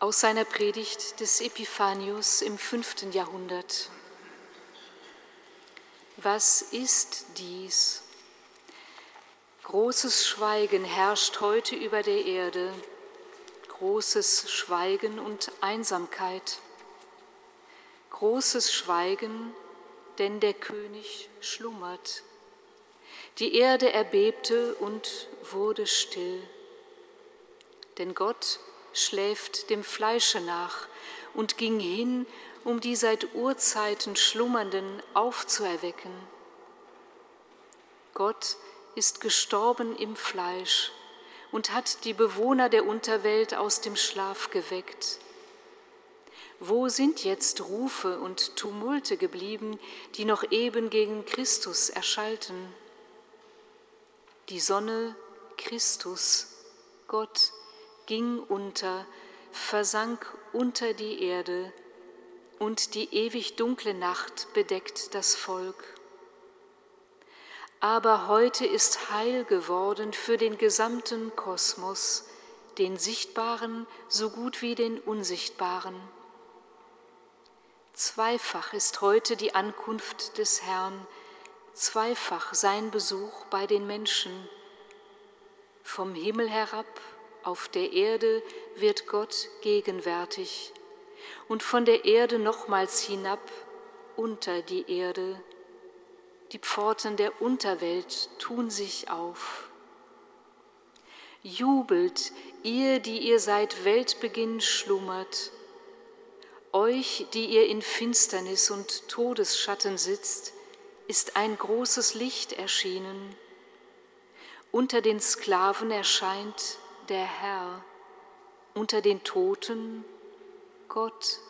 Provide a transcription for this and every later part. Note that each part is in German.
aus seiner Predigt des Epiphanius im fünften Jahrhundert. Was ist dies? Großes Schweigen herrscht heute über der Erde, großes Schweigen und Einsamkeit. Großes Schweigen, denn der König schlummert. Die Erde erbebte und wurde still. Denn Gott schläft dem Fleische nach und ging hin, um die seit Urzeiten Schlummernden aufzuerwecken. Gott ist gestorben im Fleisch und hat die Bewohner der Unterwelt aus dem Schlaf geweckt. Wo sind jetzt Rufe und Tumulte geblieben, die noch eben gegen Christus erschallten? Die Sonne Christus, Gott, ging unter, versank unter die Erde, und die ewig dunkle Nacht bedeckt das Volk. Aber heute ist Heil geworden für den gesamten Kosmos, den Sichtbaren so gut wie den Unsichtbaren. Zweifach ist heute die Ankunft des Herrn, zweifach sein Besuch bei den Menschen. Vom Himmel herab auf der Erde wird Gott gegenwärtig und von der Erde nochmals hinab unter die Erde. Die Pforten der Unterwelt tun sich auf. Jubelt, ihr, die ihr seit Weltbeginn schlummert, euch, die ihr in Finsternis und Todesschatten sitzt, ist ein großes Licht erschienen. Unter den Sklaven erscheint der Herr, unter den Toten Gott,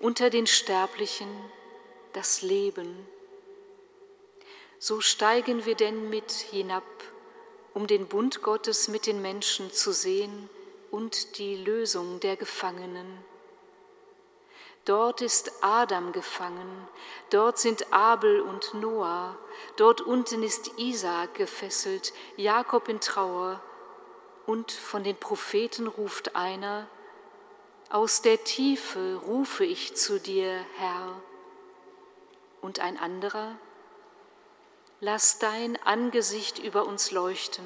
unter den Sterblichen das Leben. So steigen wir denn mit hinab, um den Bund Gottes mit den Menschen zu sehen und die Lösung der Gefangenen. Dort ist Adam gefangen, dort sind Abel und Noah, dort unten ist Isaak gefesselt, Jakob in Trauer, und von den Propheten ruft einer, aus der Tiefe rufe ich zu dir, Herr. Und ein anderer, lass dein Angesicht über uns leuchten,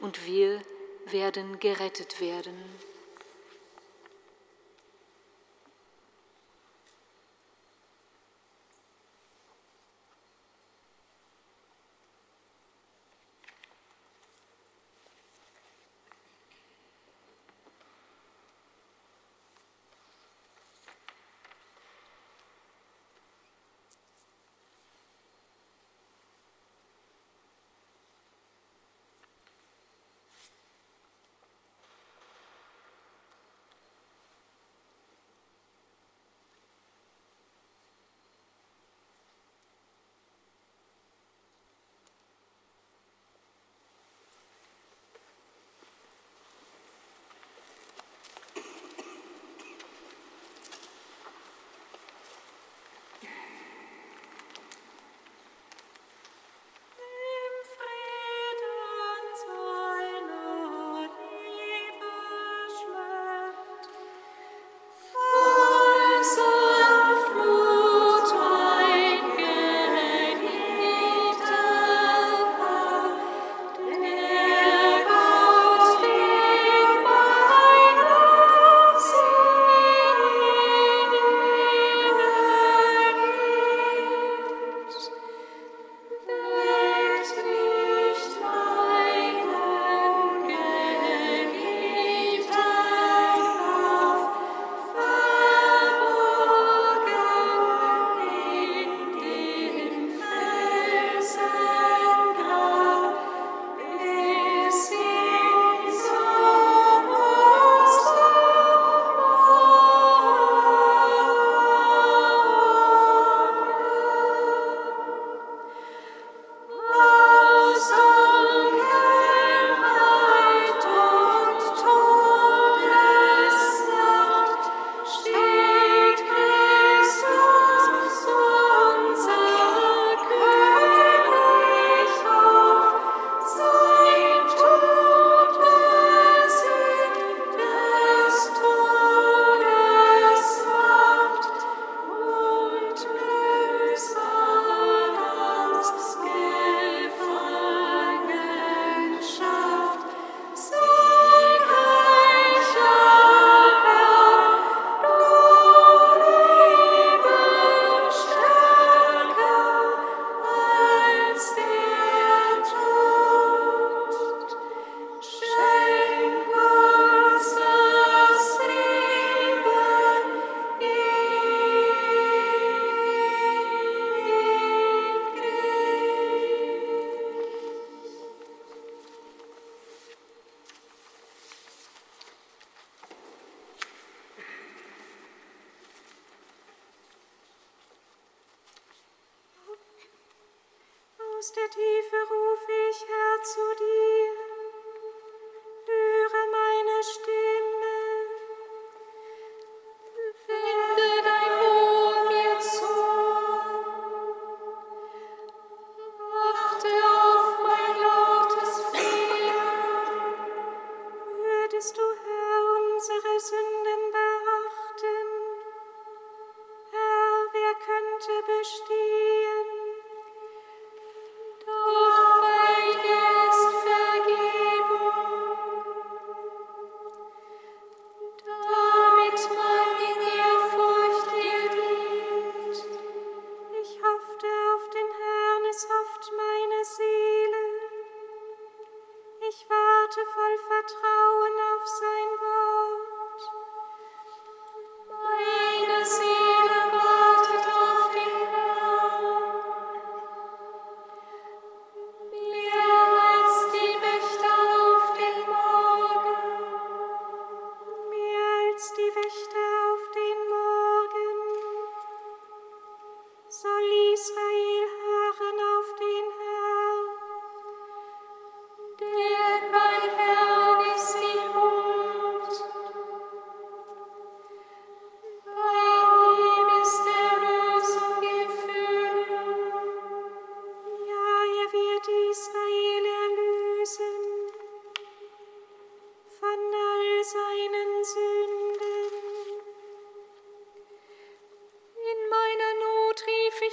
und wir werden gerettet werden.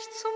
nicht zu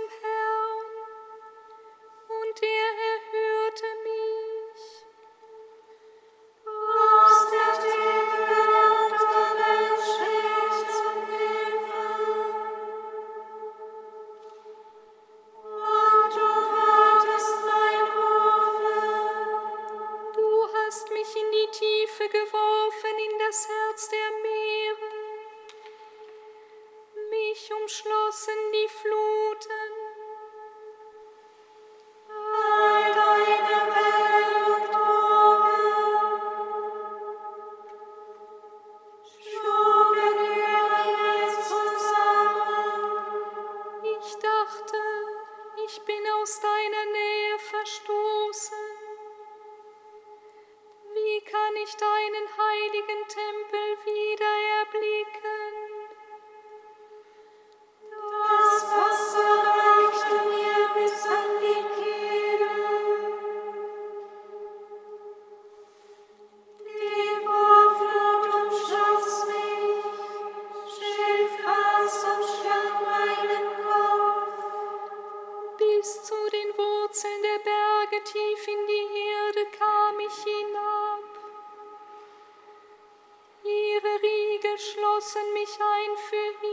lassen mich ein für.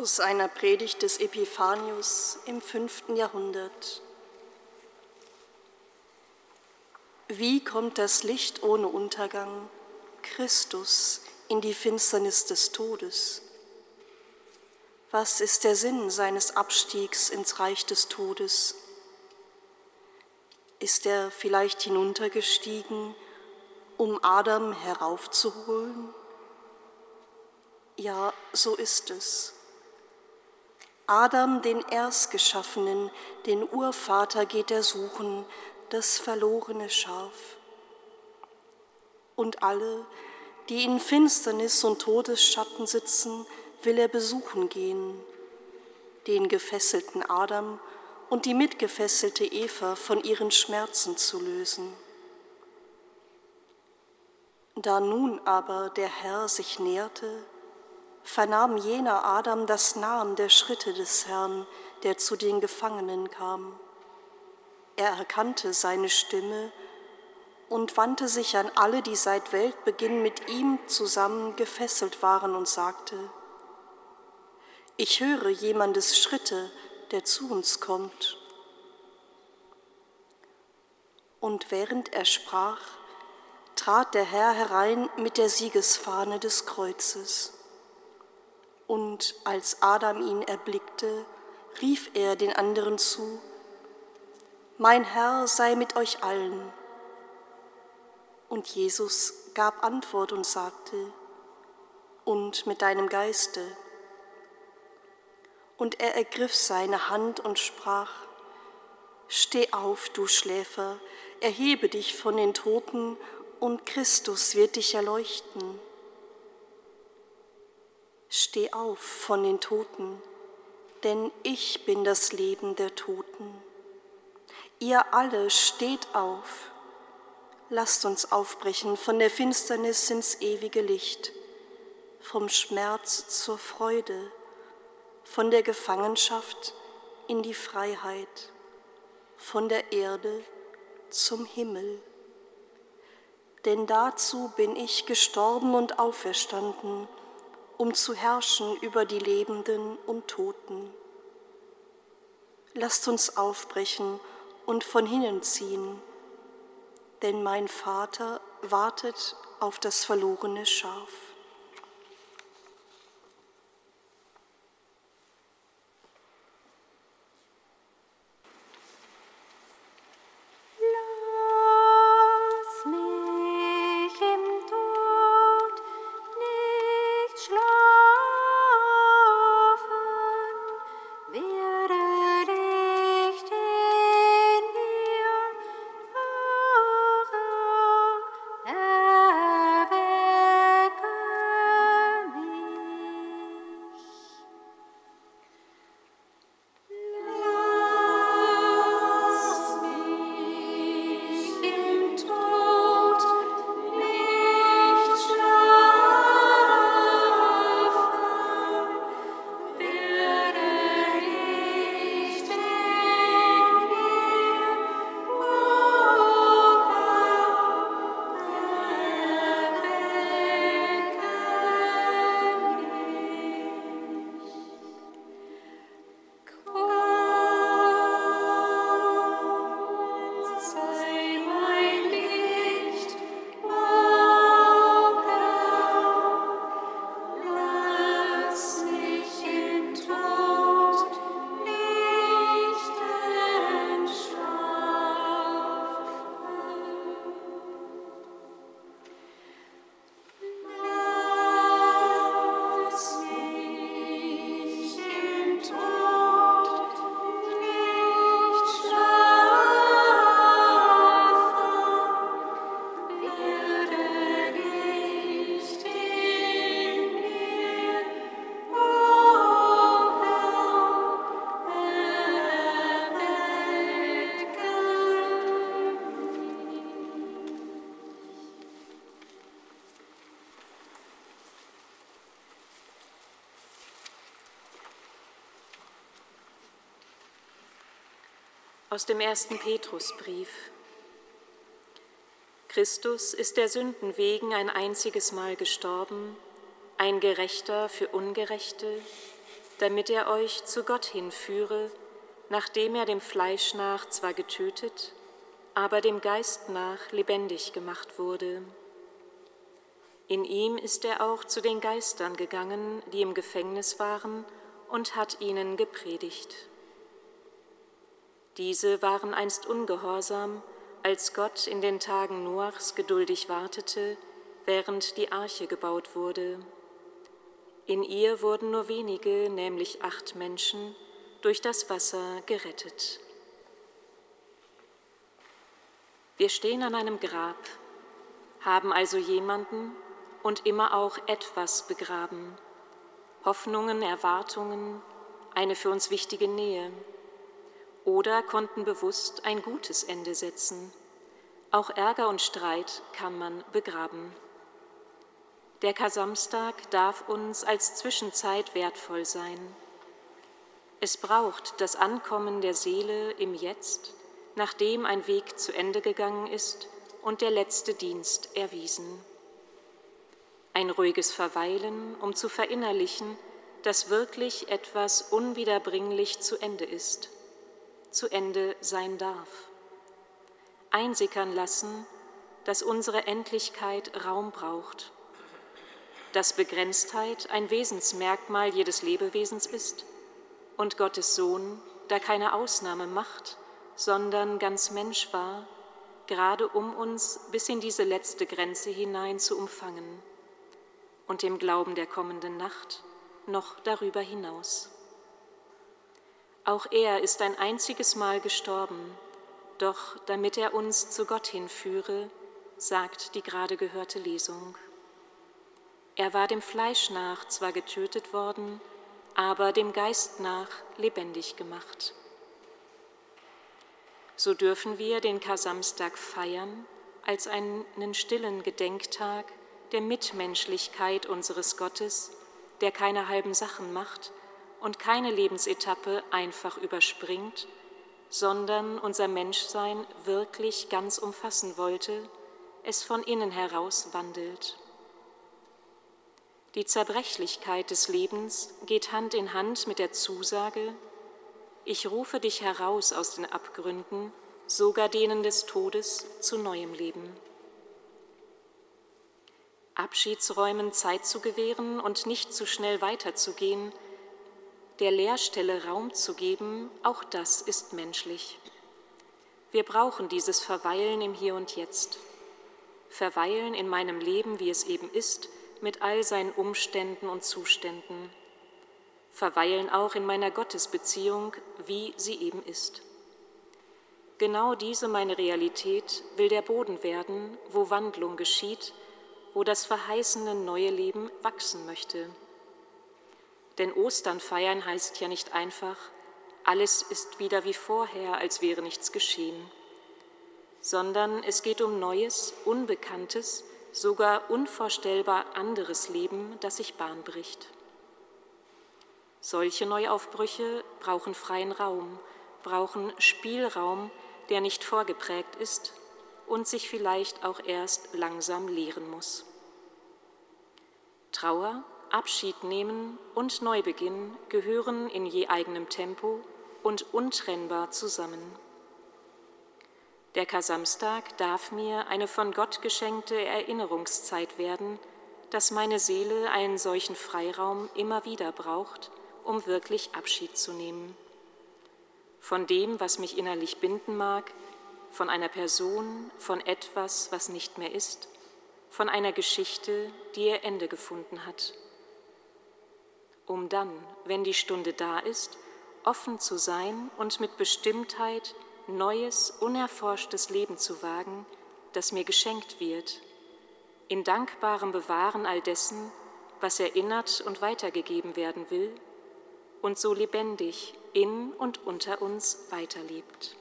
Aus einer Predigt des Epiphanius im fünften Jahrhundert. Wie kommt das Licht ohne Untergang, Christus, in die Finsternis des Todes? Was ist der Sinn seines Abstiegs ins Reich des Todes? Ist er vielleicht hinuntergestiegen, um Adam heraufzuholen? Ja, so ist es. Adam, den Erstgeschaffenen, den Urvater geht er suchen, das verlorene Schaf. Und alle, die in Finsternis und Todesschatten sitzen, will er besuchen gehen, den gefesselten Adam und die mitgefesselte Eva von ihren Schmerzen zu lösen. Da nun aber der Herr sich näherte, vernahm jener Adam das Nahen der Schritte des Herrn, der zu den Gefangenen kam. Er erkannte seine Stimme und wandte sich an alle, die seit Weltbeginn mit ihm zusammen gefesselt waren und sagte, ich höre jemandes Schritte, der zu uns kommt. Und während er sprach, trat der Herr herein mit der Siegesfahne des Kreuzes. Und als Adam ihn erblickte, rief er den anderen zu, Mein Herr sei mit euch allen. Und Jesus gab Antwort und sagte, Und mit deinem Geiste. Und er ergriff seine Hand und sprach, Steh auf, du Schläfer, erhebe dich von den Toten und Christus wird dich erleuchten. Steh auf von den Toten, denn ich bin das Leben der Toten. Ihr alle steht auf. Lasst uns aufbrechen von der Finsternis ins ewige Licht, vom Schmerz zur Freude, von der Gefangenschaft in die Freiheit, von der Erde zum Himmel denn dazu bin ich gestorben und auferstanden, um zu herrschen über die Lebenden und Toten. Lasst uns aufbrechen und von hinnen ziehen, denn mein Vater wartet auf das verlorene Schaf. Aus dem ersten Petrusbrief. Christus ist der Sünden wegen ein einziges Mal gestorben, ein Gerechter für Ungerechte, damit er euch zu Gott hinführe, nachdem er dem Fleisch nach zwar getötet, aber dem Geist nach lebendig gemacht wurde. In ihm ist er auch zu den Geistern gegangen, die im Gefängnis waren, und hat ihnen gepredigt. Diese waren einst ungehorsam, als Gott in den Tagen Noachs geduldig wartete, während die Arche gebaut wurde. In ihr wurden nur wenige, nämlich acht Menschen, durch das Wasser gerettet. Wir stehen an einem Grab, haben also jemanden und immer auch etwas begraben. Hoffnungen, Erwartungen, eine für uns wichtige Nähe oder konnten bewusst ein gutes Ende setzen. Auch Ärger und Streit kann man begraben. Der Kasamstag darf uns als Zwischenzeit wertvoll sein. Es braucht das Ankommen der Seele im Jetzt, nachdem ein Weg zu Ende gegangen ist und der letzte Dienst erwiesen. Ein ruhiges Verweilen, um zu verinnerlichen, dass wirklich etwas unwiederbringlich zu Ende ist, zu Ende sein darf. Einsickern lassen, dass unsere Endlichkeit Raum braucht, dass Begrenztheit ein Wesensmerkmal jedes Lebewesens ist und Gottes Sohn da keine Ausnahme macht, sondern ganz Mensch war, gerade um uns bis in diese letzte Grenze hinein zu umfangen und dem Glauben der kommenden Nacht noch darüber hinaus. Auch er ist ein einziges Mal gestorben, doch damit er uns zu Gott hinführe, sagt die gerade gehörte Lesung. Er war dem Fleisch nach zwar getötet worden, aber dem Geist nach lebendig gemacht. So dürfen wir den Kasamstag feiern als einen stillen Gedenktag der Mitmenschlichkeit unseres Gottes, der keine halben Sachen macht und keine Lebensetappe einfach überspringt, sondern unser Menschsein wirklich ganz umfassen wollte, es von innen heraus wandelt. Die Zerbrechlichkeit des Lebens geht Hand in Hand mit der Zusage, ich rufe dich heraus aus den Abgründen, sogar denen des Todes, zu neuem Leben. Abschiedsräumen Zeit zu gewähren und nicht zu schnell weiterzugehen, der Leerstelle Raum zu geben, auch das ist menschlich. Wir brauchen dieses Verweilen im Hier und Jetzt. Verweilen in meinem Leben, wie es eben ist, mit all seinen Umständen und Zuständen. Verweilen auch in meiner Gottesbeziehung, wie sie eben ist. Genau diese meine Realität will der Boden werden, wo Wandlung geschieht, wo das verheißene neue Leben wachsen möchte. Denn Ostern feiern heißt ja nicht einfach, alles ist wieder wie vorher, als wäre nichts geschehen, sondern es geht um neues, unbekanntes, sogar unvorstellbar anderes Leben, das sich Bahn bricht. Solche Neuaufbrüche brauchen freien Raum, brauchen Spielraum, der nicht vorgeprägt ist und sich vielleicht auch erst langsam leeren muss. Trauer, Abschied nehmen und Neubeginn gehören in je eigenem Tempo und untrennbar zusammen. Der Kasamstag darf mir eine von Gott geschenkte Erinnerungszeit werden, dass meine Seele einen solchen Freiraum immer wieder braucht, um wirklich Abschied zu nehmen. Von dem, was mich innerlich binden mag, von einer Person, von etwas, was nicht mehr ist, von einer Geschichte, die ihr Ende gefunden hat. Um dann, wenn die Stunde da ist, offen zu sein und mit Bestimmtheit neues, unerforschtes Leben zu wagen, das mir geschenkt wird, in dankbarem Bewahren all dessen, was erinnert und weitergegeben werden will und so lebendig in und unter uns weiterlebt.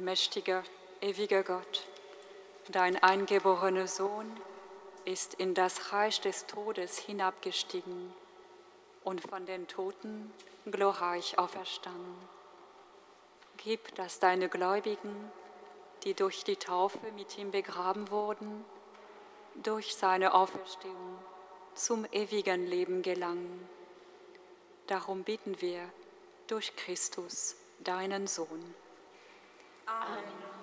Allmächtiger, ewiger Gott, dein eingeborener Sohn ist in das Reich des Todes hinabgestiegen und von den Toten glorreich auferstanden. Gib, dass deine Gläubigen, die durch die Taufe mit ihm begraben wurden, durch seine Auferstehung zum ewigen Leben gelangen. Darum bitten wir durch Christus, deinen Sohn. Amen. Amen.